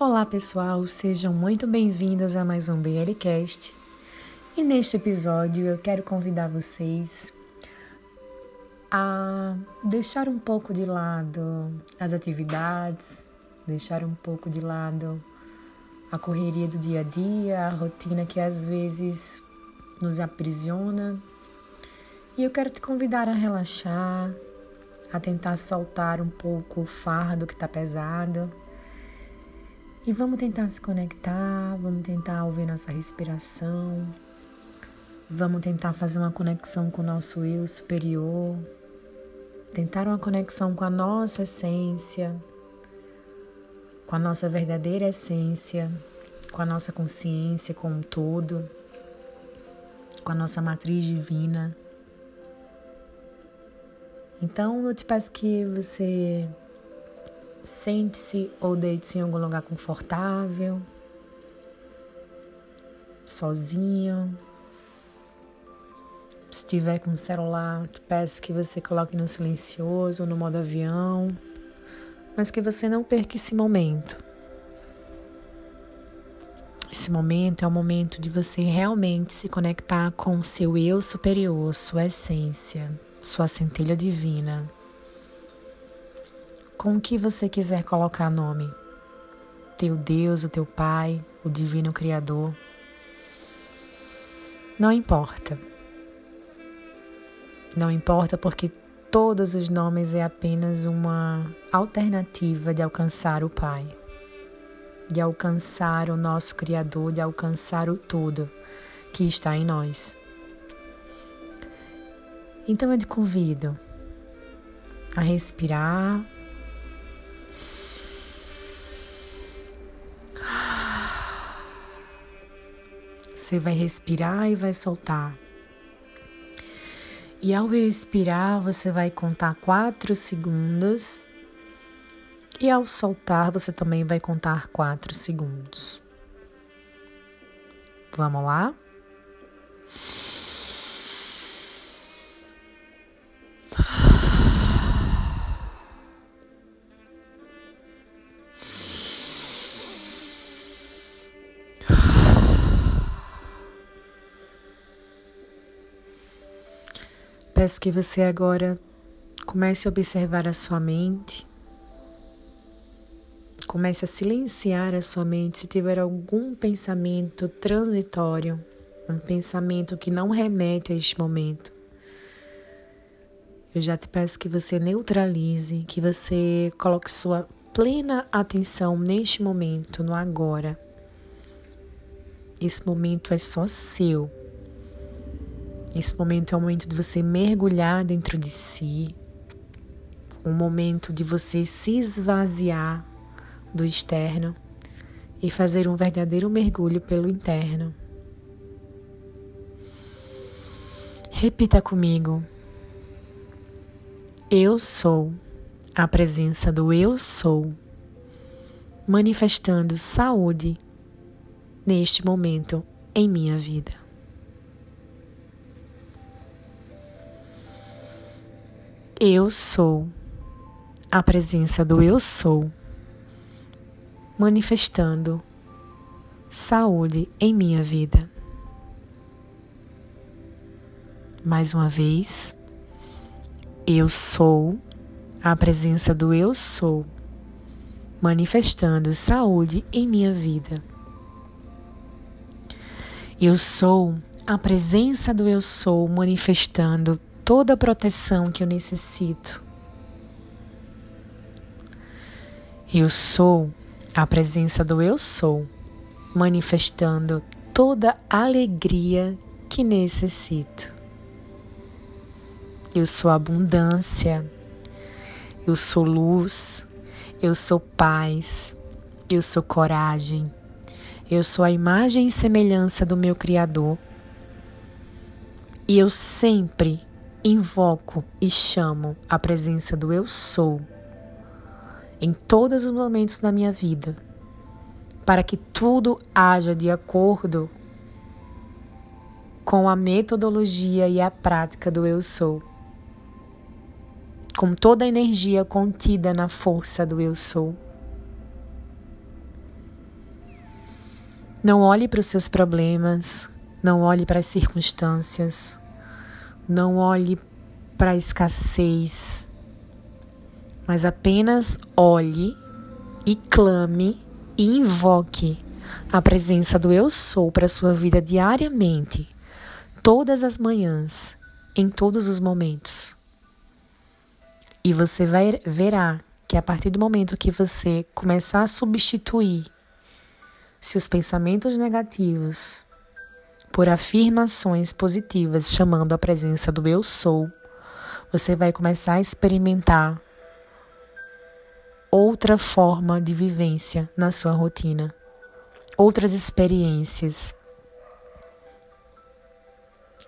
Olá pessoal, sejam muito bem-vindos a mais um BLcast. E neste episódio eu quero convidar vocês a deixar um pouco de lado as atividades, deixar um pouco de lado a correria do dia a dia, a rotina que às vezes nos aprisiona. E eu quero te convidar a relaxar, a tentar soltar um pouco o fardo que está pesado. E vamos tentar se conectar, vamos tentar ouvir nossa respiração, vamos tentar fazer uma conexão com o nosso eu superior, tentar uma conexão com a nossa essência, com a nossa verdadeira essência, com a nossa consciência como um todo, com a nossa matriz divina. Então eu te peço que você sente-se ou deite-se em algum lugar confortável, sozinho. Se tiver com o celular, te peço que você coloque no silencioso, no modo avião, mas que você não perca esse momento. Esse momento é o momento de você realmente se conectar com o seu eu superior, sua essência sua centelha divina, com o que você quiser colocar nome, teu Deus, o teu Pai, o Divino Criador. Não importa. Não importa porque todos os nomes é apenas uma alternativa de alcançar o Pai, de alcançar o nosso Criador, de alcançar o todo que está em nós. Então eu te convido a respirar. Você vai respirar e vai soltar. E ao respirar, você vai contar quatro segundos. E ao soltar, você também vai contar quatro segundos. Vamos lá? Peço que você agora comece a observar a sua mente. Comece a silenciar a sua mente se tiver algum pensamento transitório, um pensamento que não remete a este momento. Eu já te peço que você neutralize, que você coloque sua plena atenção neste momento, no agora. Esse momento é só seu. Esse momento é o momento de você mergulhar dentro de si, um momento de você se esvaziar do externo e fazer um verdadeiro mergulho pelo interno. Repita comigo. Eu sou a presença do Eu sou, manifestando saúde neste momento em minha vida. Eu sou, a presença do Eu sou, manifestando saúde em minha vida. Mais uma vez, eu sou, a presença do Eu sou, manifestando saúde em minha vida. Eu sou. A presença do Eu sou manifestando toda a proteção que eu necessito. Eu sou a presença do Eu Sou, manifestando toda a alegria que necessito. Eu sou abundância, eu sou luz, eu sou paz, eu sou coragem, eu sou a imagem e semelhança do meu Criador. E eu sempre invoco e chamo a presença do Eu Sou em todos os momentos da minha vida, para que tudo haja de acordo com a metodologia e a prática do Eu Sou, com toda a energia contida na força do Eu Sou. Não olhe para os seus problemas, não olhe para as circunstâncias, não olhe para a escassez, mas apenas olhe e clame e invoque a presença do Eu Sou para a sua vida diariamente, todas as manhãs, em todos os momentos. E você vai, verá que a partir do momento que você começar a substituir seus pensamentos negativos por afirmações positivas, chamando a presença do eu sou, você vai começar a experimentar outra forma de vivência na sua rotina, outras experiências,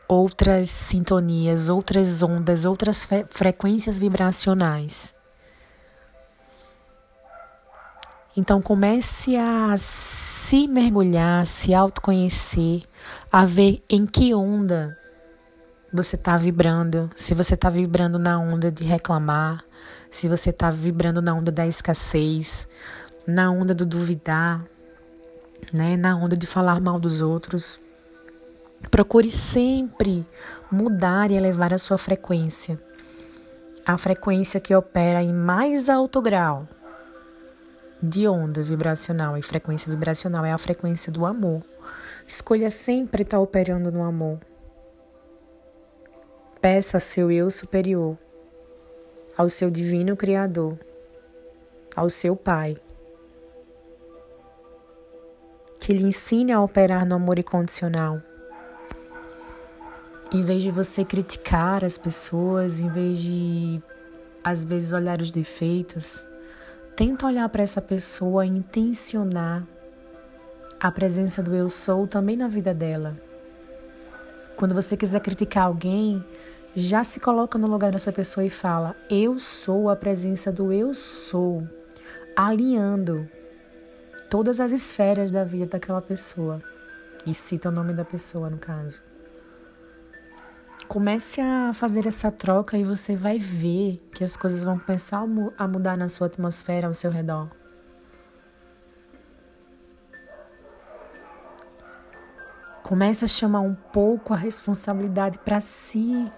outras sintonias, outras ondas, outras frequências vibracionais. Então comece a se mergulhar, se autoconhecer, a ver em que onda você está vibrando. Se você está vibrando na onda de reclamar, se você está vibrando na onda da escassez, na onda do duvidar, né? na onda de falar mal dos outros. Procure sempre mudar e elevar a sua frequência. A frequência que opera em mais alto grau de onda vibracional e frequência vibracional é a frequência do amor. Escolha sempre estar operando no amor. Peça a seu eu superior, ao seu divino Criador, ao seu Pai, que lhe ensine a operar no amor incondicional. Em vez de você criticar as pessoas, em vez de às vezes olhar os defeitos, Tenta olhar para essa pessoa e intencionar a presença do eu sou também na vida dela. Quando você quiser criticar alguém, já se coloca no lugar dessa pessoa e fala: Eu sou a presença do eu sou, alinhando todas as esferas da vida daquela pessoa. E cita o nome da pessoa, no caso. Comece a fazer essa troca e você vai ver que as coisas vão começar a mudar na sua atmosfera ao seu redor. Comece a chamar um pouco a responsabilidade para si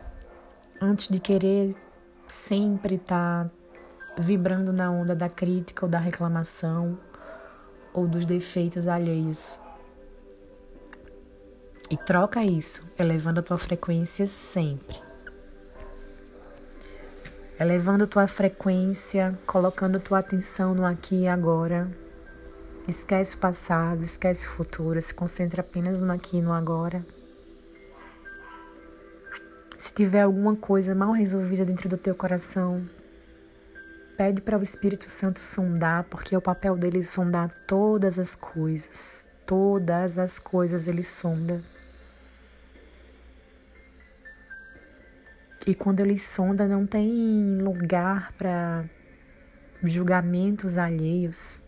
antes de querer sempre estar tá vibrando na onda da crítica ou da reclamação ou dos defeitos alheios. E troca isso, elevando a tua frequência sempre. Elevando tua frequência, colocando tua atenção no aqui e agora. Esquece o passado, esquece o futuro, se concentra apenas no aqui e no agora. Se tiver alguma coisa mal resolvida dentro do teu coração, pede para o Espírito Santo sondar, porque é o papel dele sondar todas as coisas. Todas as coisas ele sonda. E quando ele sonda, não tem lugar para julgamentos alheios.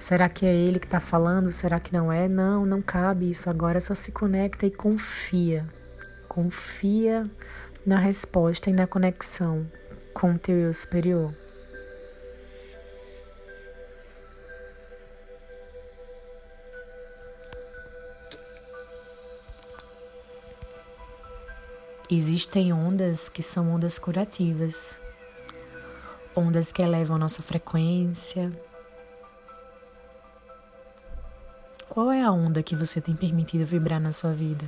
Será que é ele que está falando? Será que não é? Não, não cabe isso agora. Só se conecta e confia. Confia na resposta e na conexão com o teu eu superior. Existem ondas que são ondas curativas, ondas que elevam nossa frequência. Qual é a onda que você tem permitido vibrar na sua vida?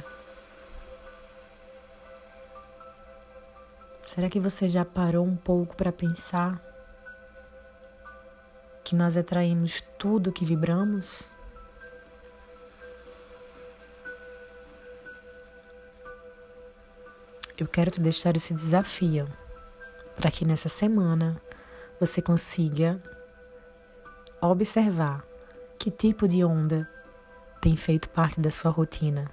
Será que você já parou um pouco para pensar que nós atraímos tudo que vibramos? eu quero te deixar esse desafio para que nessa semana você consiga observar que tipo de onda tem feito parte da sua rotina.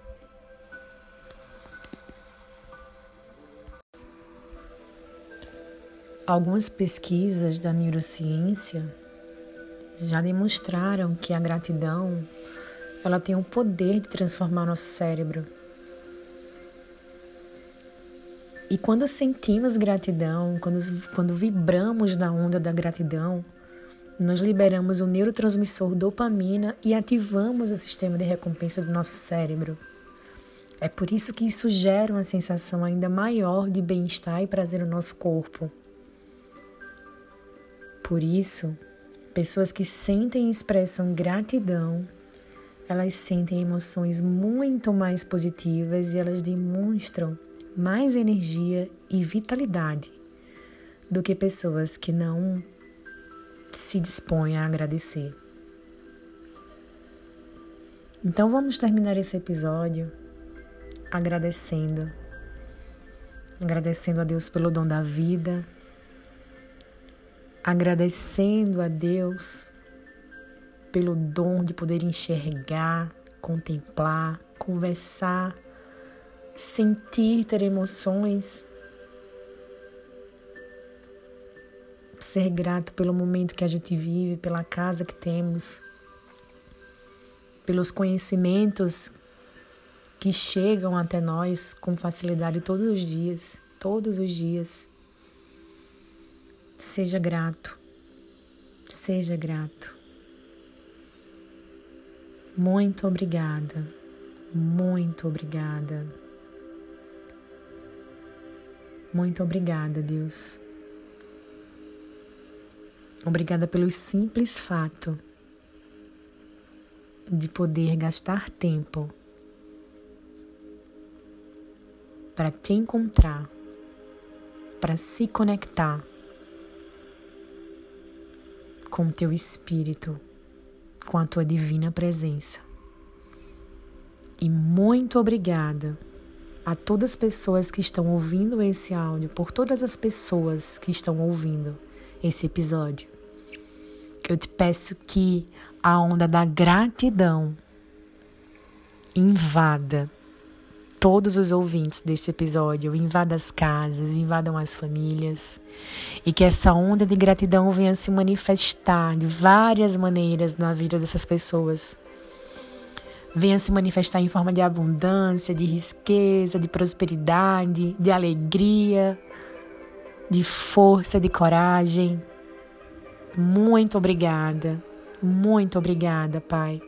Algumas pesquisas da neurociência já demonstraram que a gratidão ela tem o poder de transformar nosso cérebro E quando sentimos gratidão, quando, quando vibramos na onda da gratidão, nós liberamos o neurotransmissor dopamina e ativamos o sistema de recompensa do nosso cérebro. É por isso que isso gera uma sensação ainda maior de bem-estar e prazer no nosso corpo. Por isso, pessoas que sentem e expressam gratidão, elas sentem emoções muito mais positivas e elas demonstram mais energia e vitalidade do que pessoas que não se dispõem a agradecer. Então vamos terminar esse episódio agradecendo. Agradecendo a Deus pelo dom da vida. Agradecendo a Deus pelo dom de poder enxergar, contemplar, conversar, sentir, ter emoções ser grato pelo momento que a gente vive, pela casa que temos, pelos conhecimentos que chegam até nós com facilidade todos os dias, todos os dias. Seja grato, seja grato. Muito obrigada, muito obrigada. Muito obrigada, Deus. Obrigada pelo simples fato de poder gastar tempo para te encontrar, para se conectar com o teu espírito, com a tua divina presença. E muito obrigada a todas as pessoas que estão ouvindo esse áudio, por todas as pessoas que estão ouvindo esse episódio. Eu te peço que a onda da gratidão invada todos os ouvintes deste episódio, invada as casas, invadam as famílias e que essa onda de gratidão venha se manifestar de várias maneiras na vida dessas pessoas. Venha se manifestar em forma de abundância, de riqueza, de prosperidade, de alegria, de força, de coragem. Muito obrigada, muito obrigada, Pai.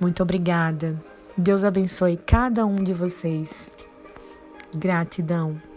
Muito obrigada. Deus abençoe cada um de vocês. Gratidão.